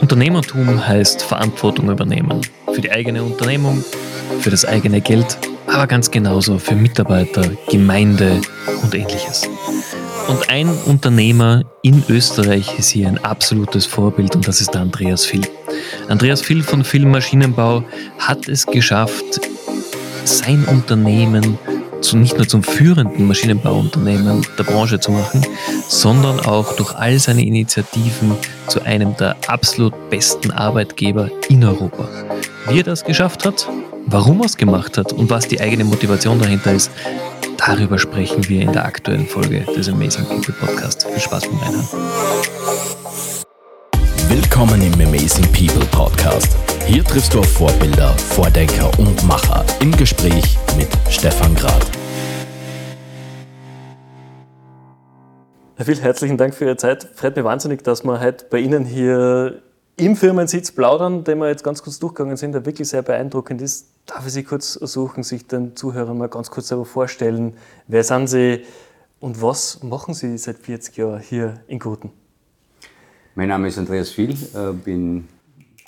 Unternehmertum heißt Verantwortung übernehmen. Für die eigene Unternehmung, für das eigene Geld, aber ganz genauso für Mitarbeiter, Gemeinde und ähnliches. Und ein Unternehmer in Österreich ist hier ein absolutes Vorbild und das ist der Andreas Vill. Andreas Vill von Film Maschinenbau hat es geschafft, sein Unternehmen zu, nicht nur zum führenden Maschinenbauunternehmen der Branche zu machen, sondern auch durch all seine Initiativen zu einem der absolut besten Arbeitgeber in Europa. Wie er das geschafft hat, warum er es gemacht hat und was die eigene Motivation dahinter ist, darüber sprechen wir in der aktuellen Folge des Amazing People Podcast. Viel Spaß beim Reinhören. Willkommen im Amazing People Podcast. Hier triffst du auf Vorbilder, Vordenker und Macher im Gespräch mit Stefan Grad. Herr Will, herzlichen Dank für Ihre Zeit. Freut mich wahnsinnig, dass wir heute bei Ihnen hier im Firmensitz plaudern, den wir jetzt ganz kurz durchgegangen sind, der wirklich sehr beeindruckend ist. Darf ich Sie kurz ersuchen, sich den Zuhörern mal ganz kurz selber vorstellen? Wer sind Sie und was machen Sie seit 40 Jahren hier in Gurten? Mein Name ist Andreas Viel, äh, bin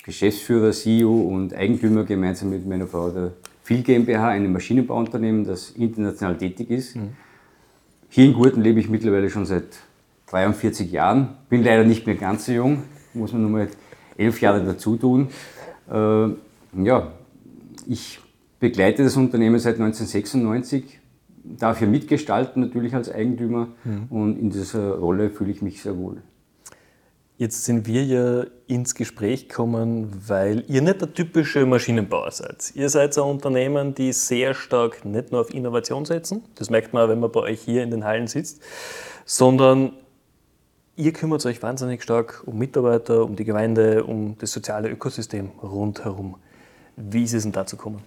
Geschäftsführer, CEO und Eigentümer gemeinsam mit meiner Frau der Viel GmbH, einem Maschinenbauunternehmen, das international tätig ist. Mhm. Hier in Gurten lebe ich mittlerweile schon seit 43 Jahren. Bin leider nicht mehr ganz so jung, muss man nur mal elf Jahre dazu tun. Äh, ja, ich begleite das Unternehmen seit 1996, darf hier mitgestalten, natürlich als Eigentümer. Mhm. Und in dieser Rolle fühle ich mich sehr wohl. Jetzt sind wir ja ins Gespräch gekommen, weil ihr nicht der typische Maschinenbauer seid. Ihr seid ein Unternehmen, die sehr stark nicht nur auf Innovation setzen, das merkt man, wenn man bei euch hier in den Hallen sitzt, sondern ihr kümmert euch wahnsinnig stark um Mitarbeiter, um die Gemeinde, um das soziale Ökosystem rundherum. Wie ist es denn dazu gekommen?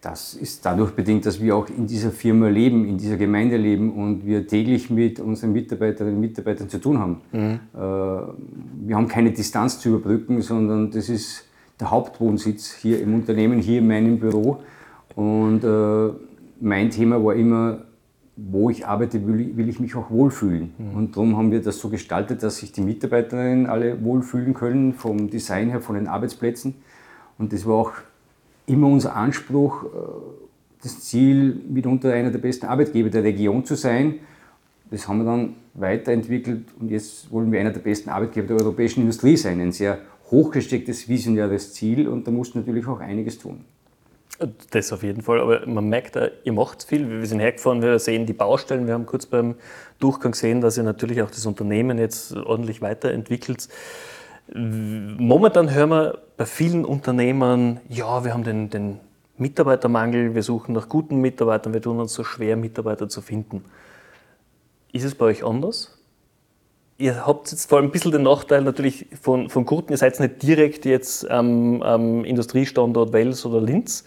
Das ist dadurch bedingt, dass wir auch in dieser Firma leben, in dieser Gemeinde leben und wir täglich mit unseren Mitarbeiterinnen und Mitarbeitern zu tun haben. Mhm. Äh, wir haben keine Distanz zu überbrücken, sondern das ist der Hauptwohnsitz hier im Unternehmen, hier in meinem Büro. Und äh, mein Thema war immer, wo ich arbeite, will ich mich auch wohlfühlen. Mhm. Und darum haben wir das so gestaltet, dass sich die Mitarbeiterinnen alle wohlfühlen können, vom Design her, von den Arbeitsplätzen. Und das war auch immer unser Anspruch, äh, das Ziel, mitunter einer der besten Arbeitgeber der Region zu sein. Das haben wir dann weiterentwickelt und jetzt wollen wir einer der besten Arbeitgeber der europäischen Industrie sein. Ein sehr hochgestecktes, visionäres Ziel und da muss natürlich auch einiges tun. Das auf jeden Fall, aber man merkt, ihr macht viel. Wir sind hergefahren, wir sehen die Baustellen. Wir haben kurz beim Durchgang gesehen, dass ihr natürlich auch das Unternehmen jetzt ordentlich weiterentwickelt. Momentan hören wir bei vielen Unternehmern, ja, wir haben den, den Mitarbeitermangel, wir suchen nach guten Mitarbeitern, wir tun uns so schwer, Mitarbeiter zu finden. Ist es bei euch anders? Ihr habt jetzt vor allem ein bisschen den Nachteil natürlich von, von Gurten, ihr seid nicht direkt jetzt am, am Industriestandort Wels oder Linz,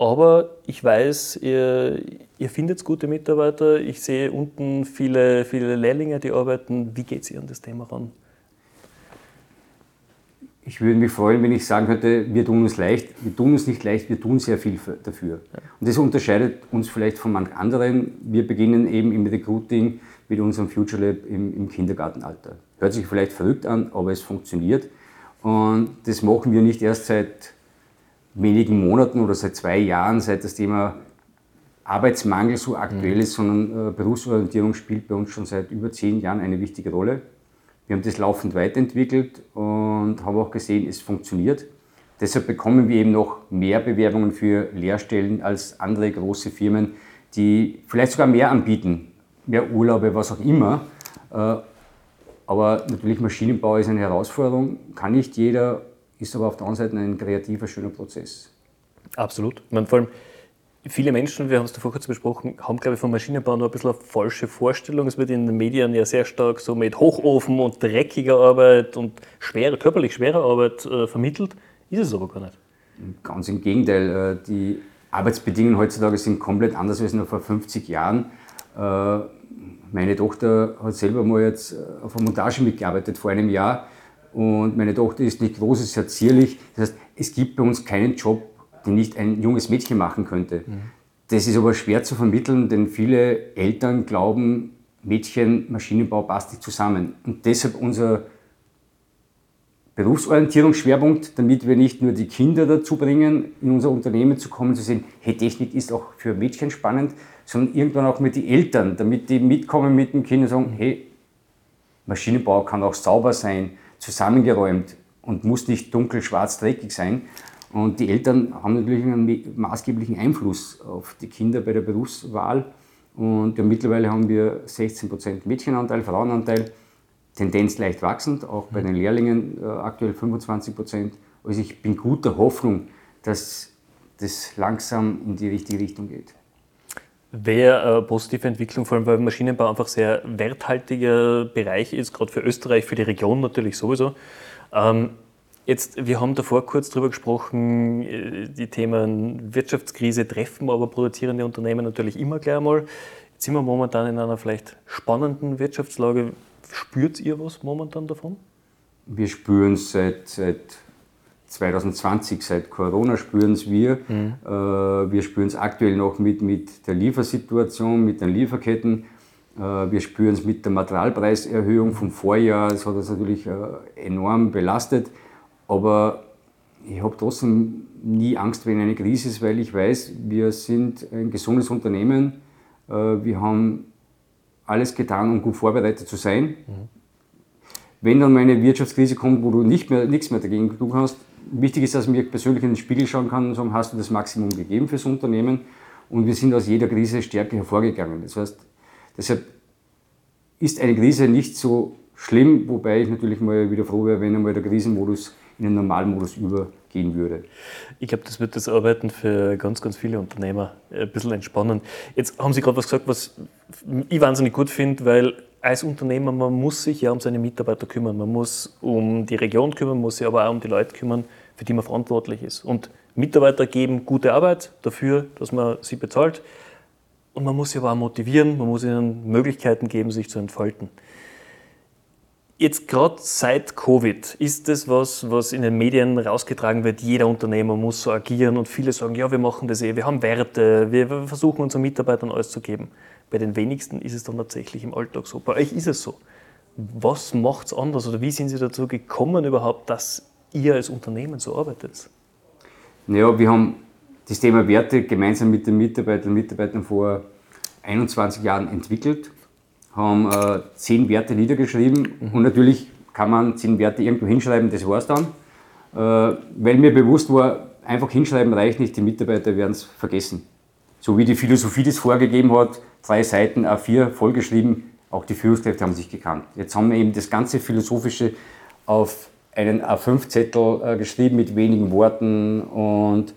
aber ich weiß, ihr, ihr findet gute Mitarbeiter. Ich sehe unten viele, viele Lehrlinge, die arbeiten. Wie geht es ihr an das Thema ran? ich würde mich freuen, wenn ich sagen könnte, wir tun uns leicht. Wir tun uns nicht leicht, wir tun sehr viel dafür. Und das unterscheidet uns vielleicht von manch anderen. Wir beginnen eben im Recruiting mit unserem Future Lab im, im Kindergartenalter. Hört sich vielleicht verrückt an, aber es funktioniert. Und das machen wir nicht erst seit wenigen Monaten oder seit zwei Jahren, seit das Thema Arbeitsmangel so aktuell mhm. ist, sondern äh, Berufsorientierung spielt bei uns schon seit über zehn Jahren eine wichtige Rolle. Wir haben das laufend weiterentwickelt und haben auch gesehen, es funktioniert. Deshalb bekommen wir eben noch mehr Bewerbungen für Lehrstellen als andere große Firmen, die vielleicht sogar mehr anbieten, mehr Urlaube, was auch immer. Äh, aber natürlich Maschinenbau ist eine Herausforderung, kann nicht jeder, ist aber auf der anderen Seite ein kreativer, schöner Prozess. Absolut. Ich meine, vor allem Viele Menschen, wir haben es davor kurz besprochen, haben, glaube ich, vom Maschinenbau nur ein bisschen eine falsche Vorstellung. Es wird in den Medien ja sehr stark so mit Hochofen und dreckiger Arbeit und schwere, körperlich schwerer Arbeit äh, vermittelt. Ist es aber gar nicht. Ganz im Gegenteil. Äh, die Arbeitsbedingungen heutzutage sind komplett anders als noch vor 50 Jahren. Äh, meine Tochter hat selber mal jetzt äh, auf einer Montage mitgearbeitet vor einem Jahr und meine Tochter ist nicht groß, ist sehr zierlich. Das heißt, es gibt bei uns keinen Job, die nicht ein junges Mädchen machen könnte. Mhm. Das ist aber schwer zu vermitteln, denn viele Eltern glauben, Mädchen, Maschinenbau passt nicht zusammen. Und deshalb unser Berufsorientierungsschwerpunkt, damit wir nicht nur die Kinder dazu bringen, in unser Unternehmen zu kommen, zu sehen, hey, Technik ist auch für Mädchen spannend, sondern irgendwann auch mit den Eltern, damit die mitkommen mit dem Kind und sagen, hey, Maschinenbau kann auch sauber sein, zusammengeräumt und muss nicht dunkel, schwarz, dreckig sein. Und die Eltern haben natürlich einen maßgeblichen Einfluss auf die Kinder bei der Berufswahl. Und ja, mittlerweile haben wir 16% Mädchenanteil, Frauenanteil, Tendenz leicht wachsend, auch bei den Lehrlingen äh, aktuell 25%. Also ich bin guter Hoffnung, dass das langsam in die richtige Richtung geht. Wäre eine positive Entwicklung, vor allem weil Maschinenbau einfach sehr werthaltiger Bereich ist, gerade für Österreich, für die Region natürlich sowieso. Ähm, jetzt, wir haben davor kurz darüber gesprochen, äh, die Themen Wirtschaftskrise treffen aber produzierende Unternehmen natürlich immer gleich einmal. Jetzt sind wir momentan in einer vielleicht spannenden Wirtschaftslage. Spürt ihr was momentan davon? Wir spüren es seit, seit 2020, seit Corona spüren es wir. Mhm. Äh, wir spüren es aktuell noch mit, mit der Liefersituation, mit den Lieferketten. Äh, wir spüren es mit der Materialpreiserhöhung vom Vorjahr. Das hat uns natürlich äh, enorm belastet. Aber ich habe trotzdem nie Angst, wenn eine Krise ist, weil ich weiß, wir sind ein gesundes Unternehmen. Wir haben alles getan, um gut vorbereitet zu sein. Mhm. Wenn dann mal eine Wirtschaftskrise kommt, wo du nicht mehr, nichts mehr dagegen tun kannst, wichtig ist, dass mir persönlich in den Spiegel schauen kann und sagen, hast du das Maximum gegeben fürs Unternehmen? Und wir sind aus jeder Krise stärker hervorgegangen. Das heißt, deshalb ist eine Krise nicht so schlimm, wobei ich natürlich mal wieder froh wäre, wenn einmal der Krisenmodus in den normalen Modus übergehen würde. Ich glaube, das wird das Arbeiten für ganz, ganz viele Unternehmer ein bisschen entspannen. Jetzt haben Sie gerade was gesagt, was ich wahnsinnig gut finde, weil als Unternehmer, man muss sich ja um seine Mitarbeiter kümmern, man muss um die Region kümmern, man muss sich aber auch um die Leute kümmern, für die man verantwortlich ist. Und Mitarbeiter geben gute Arbeit dafür, dass man sie bezahlt. Und man muss sie aber auch motivieren, man muss ihnen Möglichkeiten geben, sich zu entfalten. Jetzt gerade seit Covid ist das was, was in den Medien rausgetragen wird. Jeder Unternehmer muss so agieren und viele sagen, ja, wir machen das eh, wir haben Werte, wir versuchen unseren Mitarbeitern alles zu geben. Bei den wenigsten ist es dann tatsächlich im Alltag so. Bei euch ist es so. Was macht es anders oder wie sind Sie dazu gekommen überhaupt, dass ihr als Unternehmen so arbeitet? Naja, wir haben das Thema Werte gemeinsam mit den Mitarbeitern und Mitarbeitern vor 21 Jahren entwickelt, haben äh, zehn Werte niedergeschrieben mhm. und natürlich kann man zehn Werte irgendwo hinschreiben, das war es dann. Äh, weil mir bewusst war, einfach hinschreiben reicht nicht, die Mitarbeiter werden es vergessen. So wie die Philosophie das vorgegeben hat, drei Seiten A4 vollgeschrieben, auch die Führungskräfte haben sich gekannt. Jetzt haben wir eben das ganze Philosophische auf einen A5-Zettel äh, geschrieben mit wenigen Worten und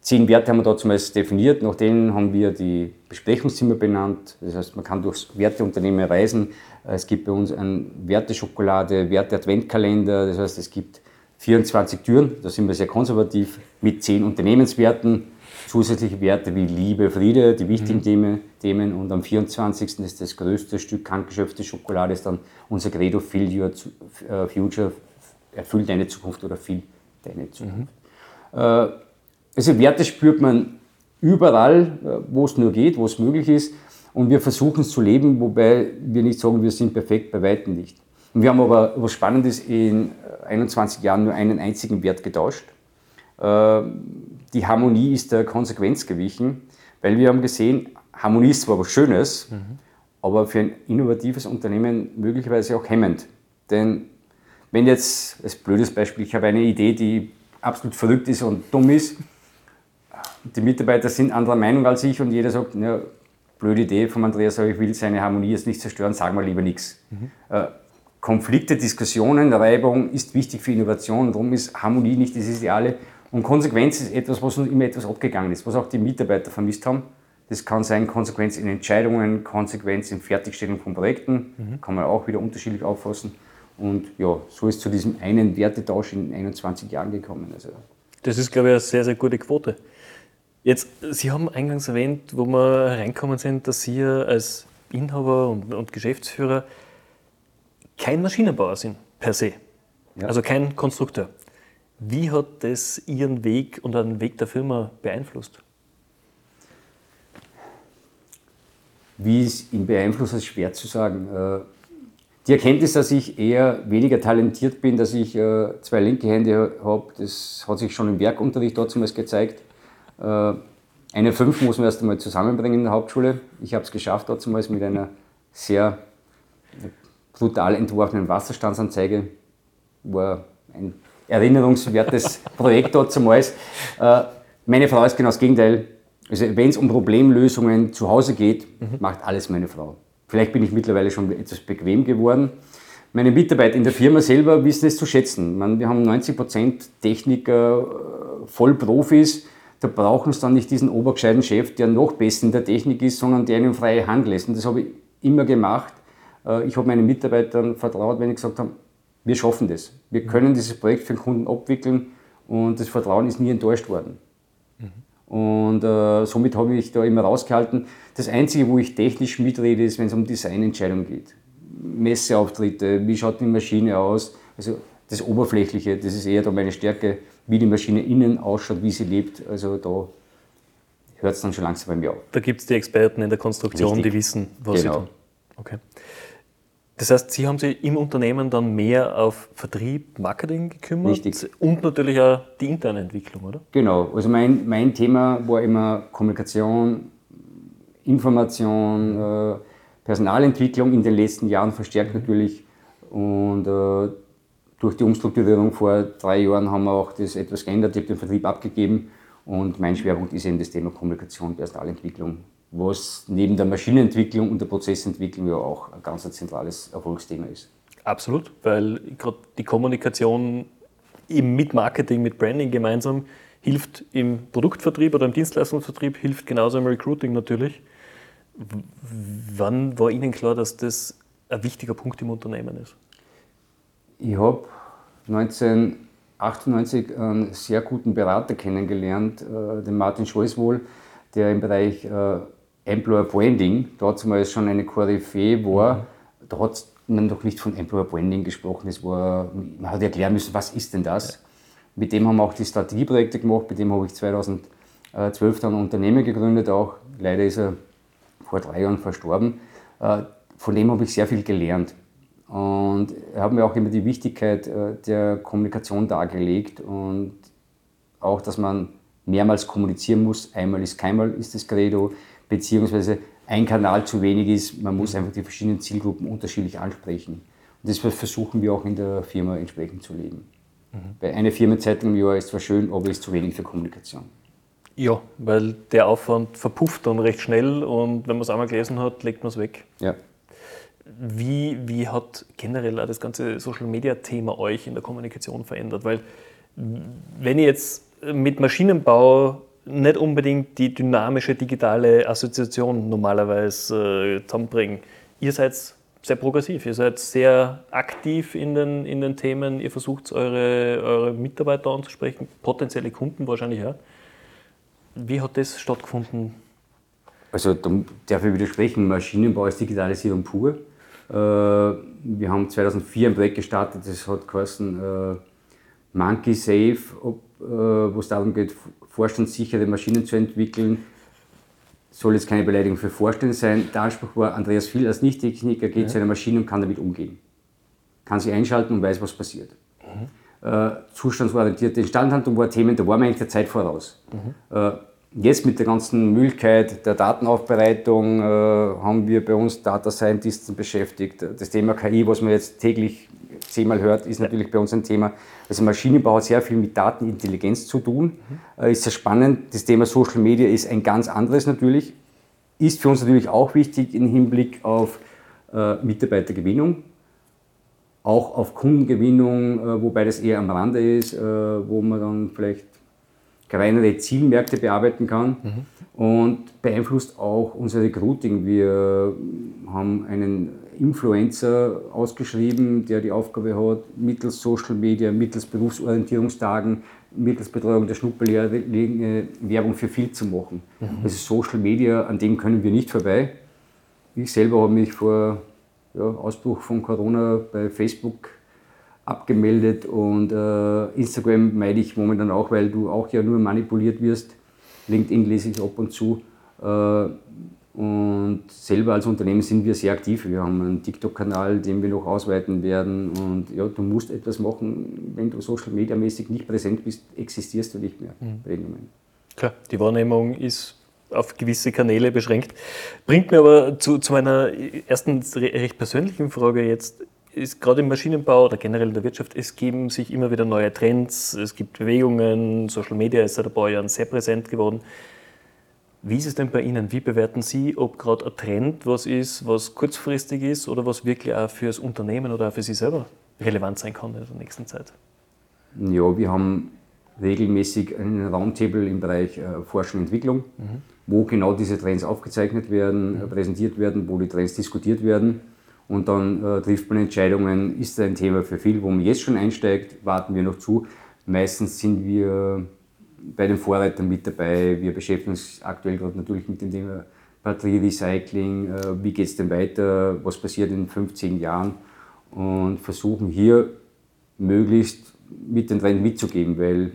zehn Werte haben wir da zumindest definiert. Nach denen haben wir die Besprechungszimmer benannt. Das heißt, man kann durchs Werteunternehmen reisen. Es gibt bei uns ein Werteschokolade, Werte-Adventkalender. Das heißt, es gibt 24 Türen, da sind wir sehr konservativ, mit zehn Unternehmenswerten zusätzliche Werte wie Liebe, Friede, die wichtigen mhm. Themen. Und am 24. ist das größte Stück handgeschöpfte Schokolade, ist dann unser Credo Fill Your äh, Future, erfüll deine Zukunft oder fill deine Zukunft. Mhm. Also Werte spürt man überall, äh, wo es nur geht, wo es möglich ist. Und wir versuchen es zu leben, wobei wir nicht sagen, wir sind perfekt, bei weitem nicht. Und wir haben aber, was Spannendes, in 21 Jahren nur einen einzigen Wert getauscht die Harmonie ist der Konsequenz gewichen, weil wir haben gesehen, Harmonie ist zwar was Schönes, mhm. aber für ein innovatives Unternehmen möglicherweise auch hemmend. Denn wenn jetzt, als blödes Beispiel, ich habe eine Idee, die absolut verrückt ist und dumm ist, die Mitarbeiter sind anderer Meinung als ich und jeder sagt, ja, blöde Idee von Andreas, aber ich will seine Harmonie jetzt nicht zerstören, sagen wir lieber nichts. Mhm. Äh, Konflikte, Diskussionen, Reibung ist wichtig für Innovation, darum ist Harmonie nicht das Ideale und Konsequenz ist etwas, was uns immer etwas abgegangen ist, was auch die Mitarbeiter vermisst haben. Das kann sein Konsequenz in Entscheidungen, Konsequenz in Fertigstellung von Projekten, mhm. kann man auch wieder unterschiedlich auffassen. Und ja, so ist zu diesem einen Wertetausch in 21 Jahren gekommen. Also. Das ist, glaube ich, eine sehr, sehr gute Quote. Jetzt, Sie haben eingangs erwähnt, wo wir reinkommen sind, dass Sie als Inhaber und, und Geschäftsführer kein Maschinenbauer sind, per se. Ja. Also kein Konstrukteur. Wie hat das Ihren Weg und den Weg der Firma beeinflusst? Wie es ihn beeinflusst, ist schwer zu sagen. Äh, die Erkenntnis, dass ich eher weniger talentiert bin, dass ich äh, zwei linke Hände habe, das hat sich schon im Werkunterricht zumindest gezeigt. Äh, eine fünf muss man erst einmal zusammenbringen in der Hauptschule. Ich habe es geschafft zumindest mit einer sehr brutal entworfenen Wasserstandsanzeige. War ein erinnerungswertes Projekt dort zumals. Äh, meine Frau ist genau das Gegenteil. Also wenn es um Problemlösungen zu Hause geht, mhm. macht alles meine Frau. Vielleicht bin ich mittlerweile schon etwas bequem geworden. Meine Mitarbeiter in der Firma selber wissen es zu schätzen. Man, wir haben 90 Prozent Techniker, äh, Vollprofis. Da brauchen sie dann nicht diesen obergescheiten Chef, der noch besser in der Technik ist, sondern der ihnen freie Hand lässt. Und das habe ich immer gemacht. Äh, ich habe meinen Mitarbeitern vertraut, wenn ich gesagt habe, wir schaffen das. Wir können dieses Projekt für den Kunden abwickeln und das Vertrauen ist nie enttäuscht worden. Mhm. Und äh, somit habe ich da immer rausgehalten. Das Einzige, wo ich technisch mitrede, ist, wenn es um Designentscheidungen geht. Messeauftritte, wie schaut die Maschine aus? Also das Oberflächliche, das ist eher da meine Stärke, wie die Maschine innen ausschaut, wie sie lebt. Also da hört es dann schon langsam bei mir auf. Da gibt es die Experten in der Konstruktion, Richtig. die wissen, was genau. sie tun. Okay. Das heißt, Sie haben sich im Unternehmen dann mehr auf Vertrieb, Marketing gekümmert Richtig. und natürlich auch die interne Entwicklung, oder? Genau, also mein, mein Thema war immer Kommunikation, Information, äh, Personalentwicklung in den letzten Jahren verstärkt natürlich und äh, durch die Umstrukturierung vor drei Jahren haben wir auch das etwas geändert, ich habe den Vertrieb abgegeben und mein Schwerpunkt ist eben das Thema Kommunikation, Personalentwicklung was neben der Maschinenentwicklung und der Prozessentwicklung ja auch ein ganz zentrales Erfolgsthema ist. Absolut, weil gerade die Kommunikation eben mit Marketing, mit Branding gemeinsam hilft im Produktvertrieb oder im Dienstleistungsvertrieb, hilft genauso im Recruiting natürlich. Wann war Ihnen klar, dass das ein wichtiger Punkt im Unternehmen ist? Ich habe 1998 einen sehr guten Berater kennengelernt, äh, den Martin Scholzwohl, der im Bereich äh, Employer Branding, damals schon eine Koryphäe war, mhm. da hat man noch nicht von Employer Branding gesprochen. Es war, man hat erklären müssen, was ist denn das? Ja. Mit dem haben wir auch die Strategieprojekte gemacht, mit dem habe ich 2012 dann ein Unternehmen gegründet, auch leider ist er vor drei Jahren verstorben. Äh, von dem habe ich sehr viel gelernt. Und er hat mir auch immer die Wichtigkeit äh, der Kommunikation dargelegt und auch, dass man mehrmals kommunizieren muss. Einmal ist keinmal, ist das Credo beziehungsweise ein Kanal zu wenig ist. Man muss einfach die verschiedenen Zielgruppen unterschiedlich ansprechen. Und das versuchen wir auch in der Firma entsprechend zu leben. Mhm. Bei einer Firmenzeitung im Jahr ist zwar schön, aber ist zu wenig für Kommunikation. Ja, weil der Aufwand verpufft dann recht schnell und wenn man es einmal gelesen hat, legt man es weg. Ja. Wie, wie hat generell auch das ganze Social Media Thema euch in der Kommunikation verändert? Weil, wenn ich jetzt mit Maschinenbau nicht unbedingt die dynamische digitale Assoziation normalerweise äh, zusammenbringen. Ihr seid sehr progressiv, ihr seid sehr aktiv in den, in den Themen, ihr versucht eure, eure Mitarbeiter anzusprechen, potenzielle Kunden wahrscheinlich auch. Wie hat das stattgefunden? Also da darf ich widersprechen, Maschinenbau ist Digitalisierung pur. Äh, wir haben 2004 ein Projekt gestartet, das hat geheißen äh, Monkey Safe, wo es darum geht, vorstandssichere Maschinen zu entwickeln. Soll jetzt keine Beleidigung für Vorstände sein. Der Anspruch war, Andreas Viel als Nicht-Techniker geht ja. zu einer Maschine und kann damit umgehen. Kann sie einschalten und weiß, was passiert. Mhm. Äh, zustandsorientierte Instandhaltung war Themen, da waren wir eigentlich der Zeit voraus. Mhm. Äh, jetzt mit der ganzen Möglichkeit der Datenaufbereitung äh, haben wir bei uns Data Scientists beschäftigt. Das Thema KI, was man jetzt täglich zehnmal hört, ist natürlich bei uns ein Thema. Also Maschinenbau hat sehr viel mit Datenintelligenz zu tun. Mhm. Ist sehr spannend. Das Thema Social Media ist ein ganz anderes natürlich. Ist für uns natürlich auch wichtig im Hinblick auf äh, Mitarbeitergewinnung, auch auf Kundengewinnung, äh, wobei das eher am Rande ist, äh, wo man dann vielleicht kleinere Zielmärkte bearbeiten kann mhm. und beeinflusst auch unser Recruiting. Wir haben einen Influencer ausgeschrieben, der die Aufgabe hat, mittels Social Media, mittels Berufsorientierungstagen, mittels Betreuung der Schnupperlehre Werbung für viel zu machen. Mhm. Also Social Media, an dem können wir nicht vorbei. Ich selber habe mich vor ja, Ausbruch von Corona bei Facebook abgemeldet und äh, Instagram meide ich momentan auch, weil du auch ja nur manipuliert wirst. LinkedIn lese ich ab und zu. Äh, Und selber als Unternehmen sind wir sehr aktiv. Wir haben einen TikTok-Kanal, den wir noch ausweiten werden. Und ja, du musst etwas machen, wenn du social media mäßig nicht präsent bist, existierst du nicht mehr mhm. Klar, die Wahrnehmung ist auf gewisse Kanäle beschränkt. Bringt mir aber zu, zu meiner ersten recht persönlichen Frage jetzt. Ist gerade im Maschinenbau oder generell in der Wirtschaft, es geben sich immer wieder neue Trends, es gibt Bewegungen, Social Media ist seit ein paar Jahren sehr präsent geworden. Wie ist es denn bei Ihnen? Wie bewerten Sie, ob gerade ein Trend was ist, was kurzfristig ist oder was wirklich auch für das Unternehmen oder auch für Sie selber relevant sein kann in der nächsten Zeit? Ja, wir haben regelmäßig einen Roundtable im Bereich äh, Forschung und Entwicklung, mhm. wo genau diese Trends aufgezeichnet werden, mhm. präsentiert werden, wo die Trends diskutiert werden. Und dann äh, trifft man Entscheidungen, ist ein Thema für viel, wo man jetzt schon einsteigt, warten wir noch zu. Meistens sind wir bei den Vorreitern mit dabei. Wir beschäftigen uns aktuell gerade natürlich mit dem Thema Batterierecycling, äh, wie geht es denn weiter, was passiert in 15 Jahren und versuchen hier möglichst mit den Trend mitzugeben, weil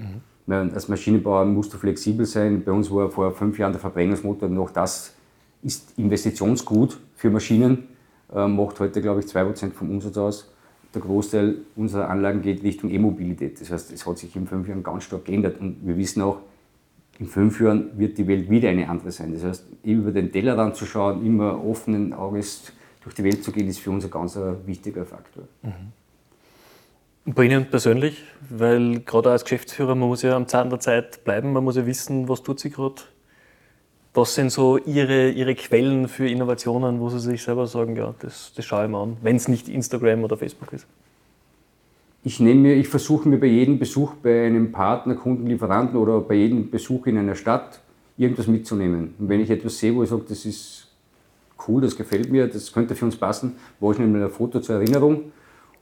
mhm. als Maschinenbauer musst du flexibel sein. Bei uns war vor fünf Jahren der Verbrennungsmotor noch das ist Investitionsgut für Maschinen, macht heute, glaube ich, 2% vom Umsatz aus. Der Großteil unserer Anlagen geht Richtung E-Mobilität. Das heißt, es hat sich in fünf Jahren ganz stark geändert und wir wissen auch, in fünf Jahren wird die Welt wieder eine andere sein. Das heißt, über den Tellerrand zu schauen, immer offenen Auges durch die Welt zu gehen, ist für uns ein ganz wichtiger Faktor. Mhm. Bei Ihnen persönlich, weil gerade als Geschäftsführer, man muss ja am Zahn der Zeit bleiben, man muss ja wissen, was tut sie gerade. Was sind so Ihre, Ihre Quellen für Innovationen, wo Sie sich selber sagen, ja, das, das schaue ich mir an, wenn es nicht Instagram oder Facebook ist? Ich, nehme mir, ich versuche mir bei jedem Besuch bei einem Partner, Kunden, Lieferanten oder bei jedem Besuch in einer Stadt irgendwas mitzunehmen. Und wenn ich etwas sehe, wo ich sage, das ist cool, das gefällt mir, das könnte für uns passen, mache ich mir ein Foto zur Erinnerung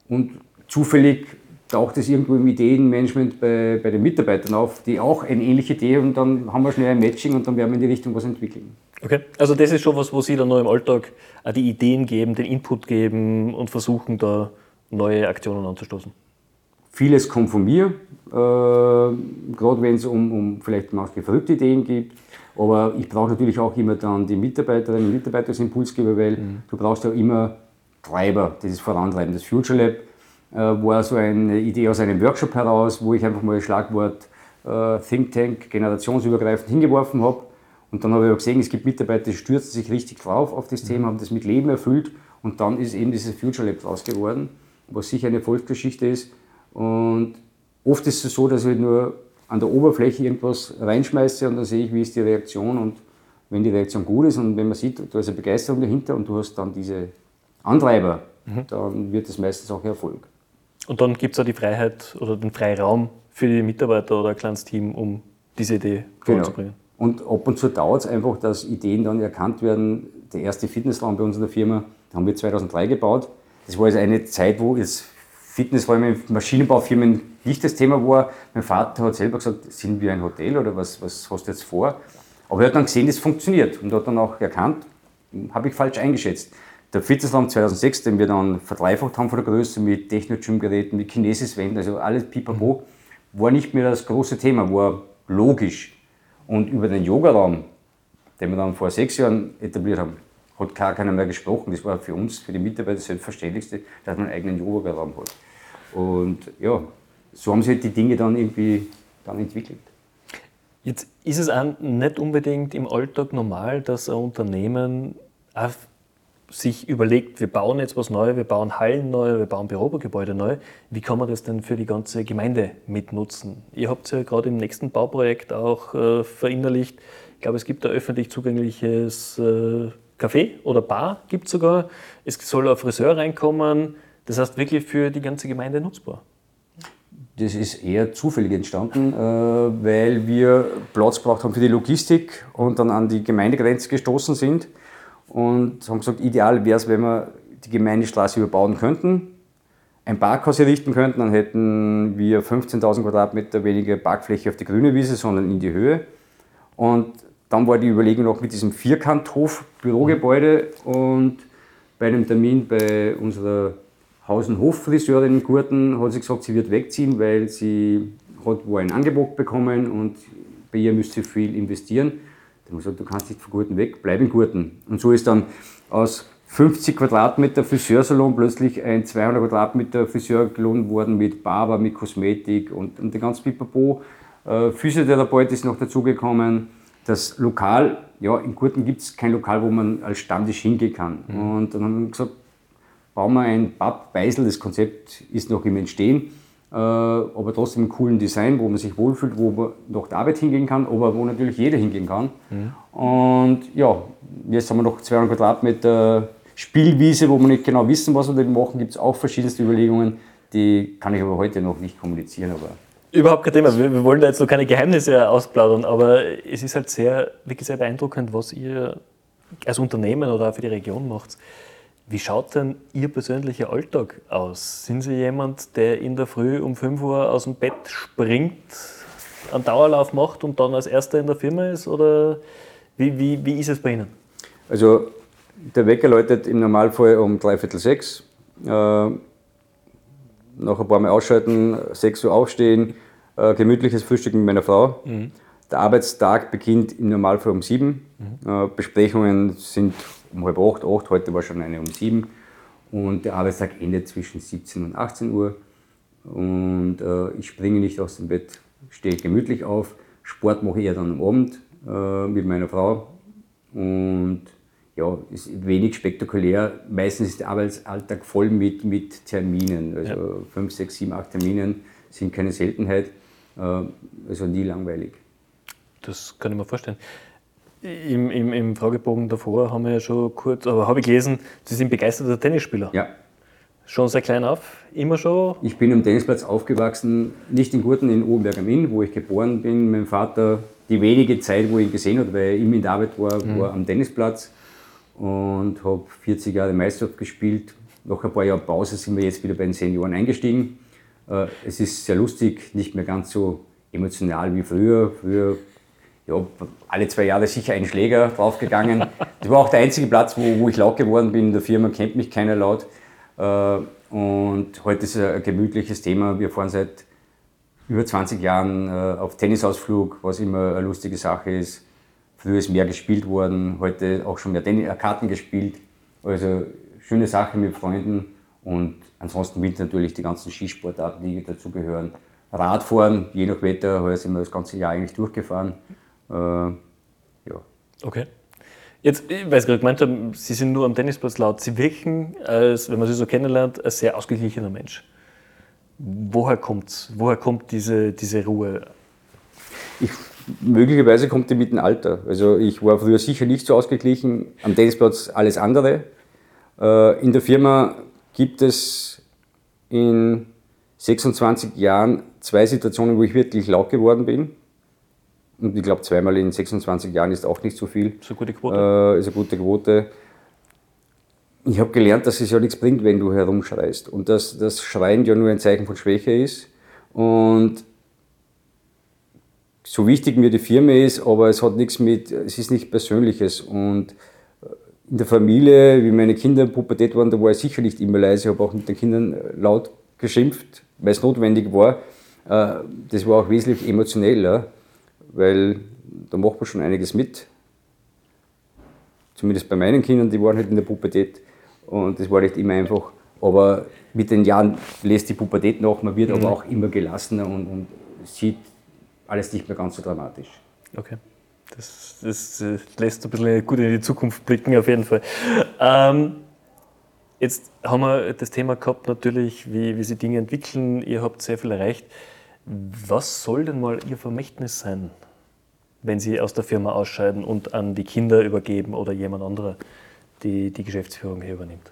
und zufällig taucht es irgendwo im Ideenmanagement bei, bei den Mitarbeitern auf, die auch eine ähnliche Idee und dann haben wir schnell ein Matching und dann werden wir in die Richtung was entwickeln. Okay, also das ist schon was, wo Sie dann noch im Alltag die Ideen geben, den Input geben und versuchen da neue Aktionen anzustoßen. Vieles kommt von mir, äh, gerade wenn es um, um vielleicht manche verrückte Ideen gibt. Aber ich brauche natürlich auch immer dann die Mitarbeiterinnen und Mitarbeiter als Impulsgeber, weil mhm. du brauchst ja immer Treiber, dieses Vorantreiben. Das Future Lab war so eine Idee aus einem Workshop heraus, wo ich einfach mal das Schlagwort äh, Think Tank generationsübergreifend hingeworfen habe. Und dann habe ich auch gesehen, es gibt Mitarbeiter, die stürzen sich richtig drauf auf das Thema, haben das mit Leben erfüllt. Und dann ist eben dieses Future Lab draus geworden, was sicher eine Erfolgsgeschichte ist. Und oft ist es so, dass ich nur an der Oberfläche irgendwas reinschmeiße und dann sehe ich, wie ist die Reaktion. Und wenn die Reaktion gut ist und wenn man sieht, da ist eine Begeisterung dahinter und du hast dann diese Antreiber, mhm. dann wird es meistens auch Erfolg. Und dann gibt es auch die Freiheit oder den Freiraum für die Mitarbeiter oder ein kleines Team, um diese Idee genau. voranzubringen. Und ab und zu dauert es einfach, dass Ideen dann erkannt werden. Der erste Fitnessraum bei uns in der Firma, den haben wir 2003 gebaut. Das war also eine Zeit, wo es Fitnessräume in Maschinenbaufirmen nicht das Thema war. Mein Vater hat selber gesagt, sind wir ein Hotel oder was, was hast du jetzt vor? Aber er hat dann gesehen, es funktioniert und hat dann auch erkannt, habe ich falsch eingeschätzt. Der Fitnessraum 2006, den wir dann verdreifacht haben von der Größe mit Techno-Gym-Geräten, mit Kinesis-Wänden, also alles pipapo, war nicht mehr das große Thema, war logisch. Und über den Yogaraum, den wir dann vor sechs Jahren etabliert haben, hat gar keiner mehr gesprochen. Das war für uns, für die Mitarbeiter das Selbstverständlichste, dass man einen eigenen Yogaraum hat. Und ja, so haben sich die Dinge dann irgendwie dann entwickelt. Jetzt ist es auch nicht unbedingt im Alltag normal, dass ein Unternehmen auch sich überlegt, wir bauen jetzt was Neues, wir bauen Hallen neu, wir bauen Bürogebäude neu, wie kann man das denn für die ganze Gemeinde mitnutzen? Ihr habt es ja gerade im nächsten Bauprojekt auch äh, verinnerlicht. Ich glaube, es gibt ein öffentlich zugängliches äh, Café oder Bar, gibt es sogar. Es soll ein Friseur reinkommen. Das heißt wirklich für die ganze Gemeinde nutzbar. Das ist eher zufällig entstanden, äh, weil wir Platz gebraucht haben für die Logistik und dann an die Gemeindegrenze gestoßen sind und haben gesagt, ideal wäre es, wenn wir die Gemeindestraße überbauen könnten, ein Parkhaus errichten könnten, dann hätten wir 15.000 Quadratmeter weniger Parkfläche auf die grüne Wiese, sondern in die Höhe. Und dann war die Überlegung noch mit diesem Vierkanthof, Bürogebäude und bei einem Termin bei unserer Haus- und in Gurten hat sie gesagt, sie wird wegziehen, weil sie hat wo ein Angebot bekommen und bei ihr müsste sie viel investieren. Der muss sagen, du kannst nicht von Gurten weg, bleib in Gurten. Und so ist dann aus 50 Quadratmeter Friseursalon plötzlich ein 200 Quadratmeter Friseur gelohnt worden mit Barber, mit Kosmetik und, und den ganzen Pipapo. Äh, Physiotherapeut ist noch dazugekommen. Das Lokal, ja, in Gurten gibt es kein Lokal, wo man als Stammtisch hingehen kann. Mhm. Und dann haben wir gesagt, bauen wir ein Pub Beisel, das Konzept ist noch im Entstehen, aber trotzdem einen coolen Design, wo man sich wohlfühlt, wo man nach der Arbeit hingehen kann, aber wo natürlich jeder hingehen kann. Mhm. Und ja, jetzt haben wir noch 200 Quadratmeter Spielwiese, wo wir nicht genau wissen, was wir damit machen, gibt es auch verschiedenste Überlegungen. Die kann ich aber heute noch nicht kommunizieren. Aber Überhaupt kein Thema. Wir, wir, wollen da jetzt noch keine Geheimnisse ausplaudern, aber es ist halt sehr, wirklich sehr beeindruckend, was ihr als Unternehmen oder auch für die Region macht. Wie schaut denn Ihr persönlicher Alltag aus? Sind Sie jemand, der in der Früh um 5 Uhr aus dem Bett springt, einen Dauerlauf macht und dann als Erster in der Firma ist? Oder wie, wie, wie ist es bei Ihnen? Also der Wecker läutet im Normalfall um dreiviertel sechs. Äh, nach ein paar Mal ausschalten, 6 Uhr aufstehen, äh, gemütliches Frühstück mit meiner Frau. Mhm. Der Arbeitstag beginnt im Normalfall um sieben. Mhm. Äh, Besprechungen sind um halb acht, acht, heute war schon eine um sieben. Und der Arbeitstag endet zwischen 17 und 18 Uhr. Und äh, ich springe nicht aus dem Bett, stehe gemütlich auf. Sport mache ich eher dann am Abend äh, mit meiner Frau. Und ja, ist wenig spektakulär. Meistens ist der Arbeitsalltag voll mit, mit Terminen. Also ja. fünf, sechs, sieben, acht Terminen sind keine Seltenheit. Äh, also nie langweilig. Das kann ich mir vorstellen. Im, im, Im Fragebogen davor haben wir ja schon kurz, aber habe ich gelesen, Sie sind begeisterter Tennisspieler. Ja. Schon sehr klein auf? Immer schon? Ich bin am Tennisplatz aufgewachsen, nicht in Gurten, in Obenberg am Inn, wo ich geboren bin. Mein Vater, die wenige Zeit, wo ich ihn gesehen habe, weil er immer in der Arbeit war, mhm. war am Tennisplatz und habe 40 Jahre Meisterschaft gespielt. Nach ein paar Jahren Pause sind wir jetzt wieder bei den Senioren eingestiegen. Äh, es ist sehr lustig, nicht mehr ganz so emotional wie früher. Früher ja, alle zwei Jahre sicher ein Schläger draufgegangen. Das war auch der einzige Platz, wo, wo ich laut geworden bin. In der Firma kennt mich keiner laut. Äh, und heute ist es ein gemütliches Thema. Wir fahren seit über 20 Jahren äh, auf Tennisausflug, was immer eine lustige Sache ist. Früher ist mehr gespielt worden, heute auch schon mehr äh, Karten gespielt. Also schöne Sache mit Freunden und ansonsten Winter natürlich die ganzen Skisportarten, die dazugehören. Radfahren, je nach Wetter, sind wir das ganze Jahr eigentlich durchgefahren. Äh, ja. Okay. Jetzt, weil Sie gerade gemeint haben, Sie sind nur am Tennisplatz laut. Sie wirken, als, wenn man Sie so kennenlernt, als sehr ausgeglichener Mensch. Woher kommt Woher kommt diese, diese Ruhe? Ich möglicherweise kommt die mit dem Alter. Also ich war früher sicher nicht so ausgeglichen, am Tennisplatz alles andere. Äh, in der Firma gibt es in 26 Jahren zwei Situationen, wo ich wirklich laut geworden bin. Und ich glaube, zweimal in 26 Jahren ist auch nicht so viel. Ist eine gute Quote. Äh, ist eine gute Quote. Ich habe gelernt, dass es ja nichts bringt, wenn du herumschreist. Und dass das Schreien ja nur ein Zeichen von Schwäche ist. Und so wichtig mir die Firma ist, aber es hat nichts mit, es ist nicht Persönliches. Und äh, in der Familie, wie meine Kinder in Pubertät waren, da war ich sicher nicht immer leise, ich habe auch mit den Kindern äh, laut geschimpft, weil es notwendig war. Äh, das war auch wesentlich emotioneller, weil da macht man schon einiges mit. Zumindest bei meinen Kindern, die waren halt in der Pubertät und das war nicht immer einfach. Aber mit den Jahren lässt die Pubertät nach, man wird mhm. aber auch immer gelassener und, und sieht alles nicht mehr ganz so dramatisch. Okay. Das, das, lässt ein bisschen gut in die Zukunft blicken, auf jeden Fall. Ähm, jetzt haben wir das Thema gehabt, natürlich, wie, wie sich Dinge entwickeln. Ihr habt sehr viel erreicht. Was soll denn mal Ihr Vermächtnis sein, wenn Sie aus der Firma ausscheiden und an die Kinder übergeben oder jemand anderer die, die Geschäftsführung hier übernimmt?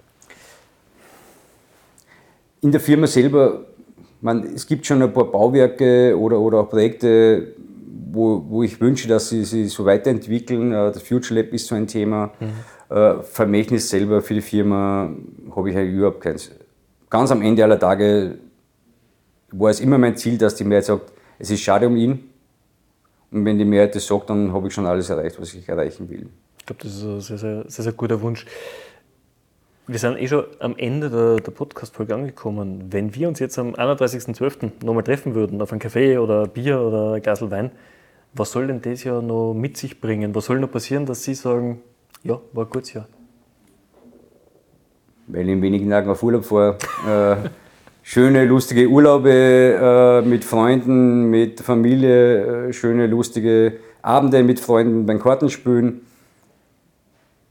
In der Firma selber man, es gibt schon ein paar Bauwerke oder, oder auch Projekte, wo, wo ich wünsche, dass sie sich so weiterentwickeln. Äh, das Future Lab ist so ein Thema. Mhm. Äh, Vermächtnis selber für die Firma habe ich eigentlich überhaupt keins. Ganz am Ende aller Tage war es immer mein Ziel, dass die Mehrheit sagt, es ist schade um ihn. Und wenn die Mehrheit das sagt, dann habe ich schon alles erreicht, was ich erreichen will. Ich glaube, das ist ein sehr, sehr, sehr, sehr guter Wunsch. Wir sind eh schon am Ende der, der Podcast-Folge angekommen. Wenn wir uns jetzt am 31.12. nochmal treffen würden, auf einen Kaffee oder Bier oder ein Glas Wein, Was soll denn das Jahr noch mit sich bringen? Was soll noch passieren, dass Sie sagen, ja, war ein gutes Jahr? Weil ich in wenigen Tagen auf Urlaub fahre. schöne, lustige Urlaube äh, mit Freunden, mit Familie, äh, schöne, lustige Abende mit Freunden beim Kartenspielen.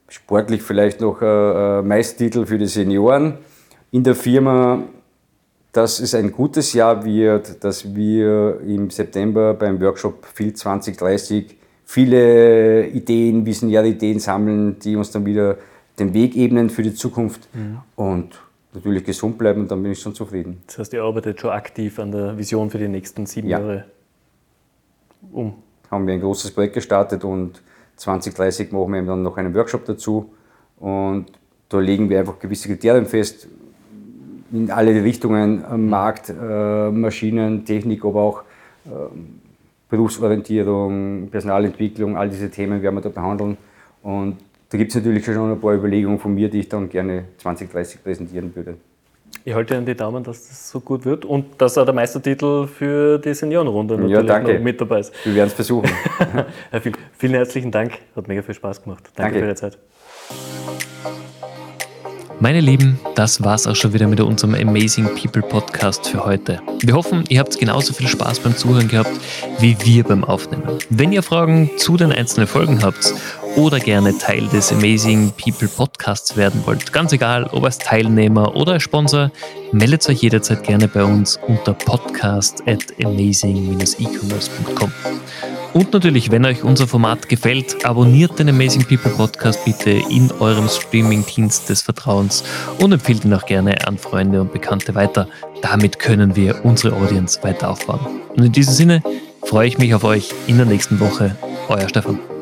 Sportlich vielleicht noch äh, äh Meistertitel für die Senioren. In der Firma dass es ein gutes Jahr wird, dass wir im September beim Workshop Viel 2030 viele Ideen, visionäre Ideen sammeln, die uns dann wieder den Weg ebnen für die Zukunft mhm. und natürlich gesund bleiben und dann bin ich schon zufrieden. Das heißt, ihr arbeitet schon aktiv an der Vision für die nächsten sieben ja. Jahre um. Haben wir ein großes Projekt gestartet und 2030 machen wir dann noch einen Workshop dazu und da legen wir einfach gewisse Kriterien fest, in alle Richtungen, äh, Markt, äh, Maschinen, Technik, aber auch äh, Berufsorientierung, Personalentwicklung, all diese Themen werden wir da behandeln. Und da gibt es natürlich schon ein paar Überlegungen von mir, die ich dann gerne 2030 präsentieren würde. Ich halte Ihnen die Daumen, dass das so gut wird und dass auch der Meistertitel für die Seniorenrunde natürlich ja, danke. mit dabei ist. Wir werden es versuchen. vielen herzlichen Dank, hat mega viel Spaß gemacht. Danke, danke. für Ihre Zeit. Meine Lieben, das war's auch schon wieder mit unserem Amazing People Podcast für heute. Wir hoffen, ihr habt genauso viel Spaß beim Zuhören gehabt wie wir beim Aufnehmen. Wenn ihr Fragen zu den einzelnen Folgen habt oder gerne Teil des Amazing People Podcasts werden wollt, ganz egal, ob als Teilnehmer oder als Sponsor, meldet euch jederzeit gerne bei uns unter podcast at amazing-ecommerce.com. Und natürlich, wenn euch unser Format gefällt, abonniert den Amazing People Podcast bitte in eurem Streaming-Dienst des Vertrauens und empfehlt ihn auch gerne an Freunde und Bekannte weiter. Damit können wir unsere Audience weiter aufbauen. Und in diesem Sinne freue ich mich auf euch in der nächsten Woche. Euer Stefan.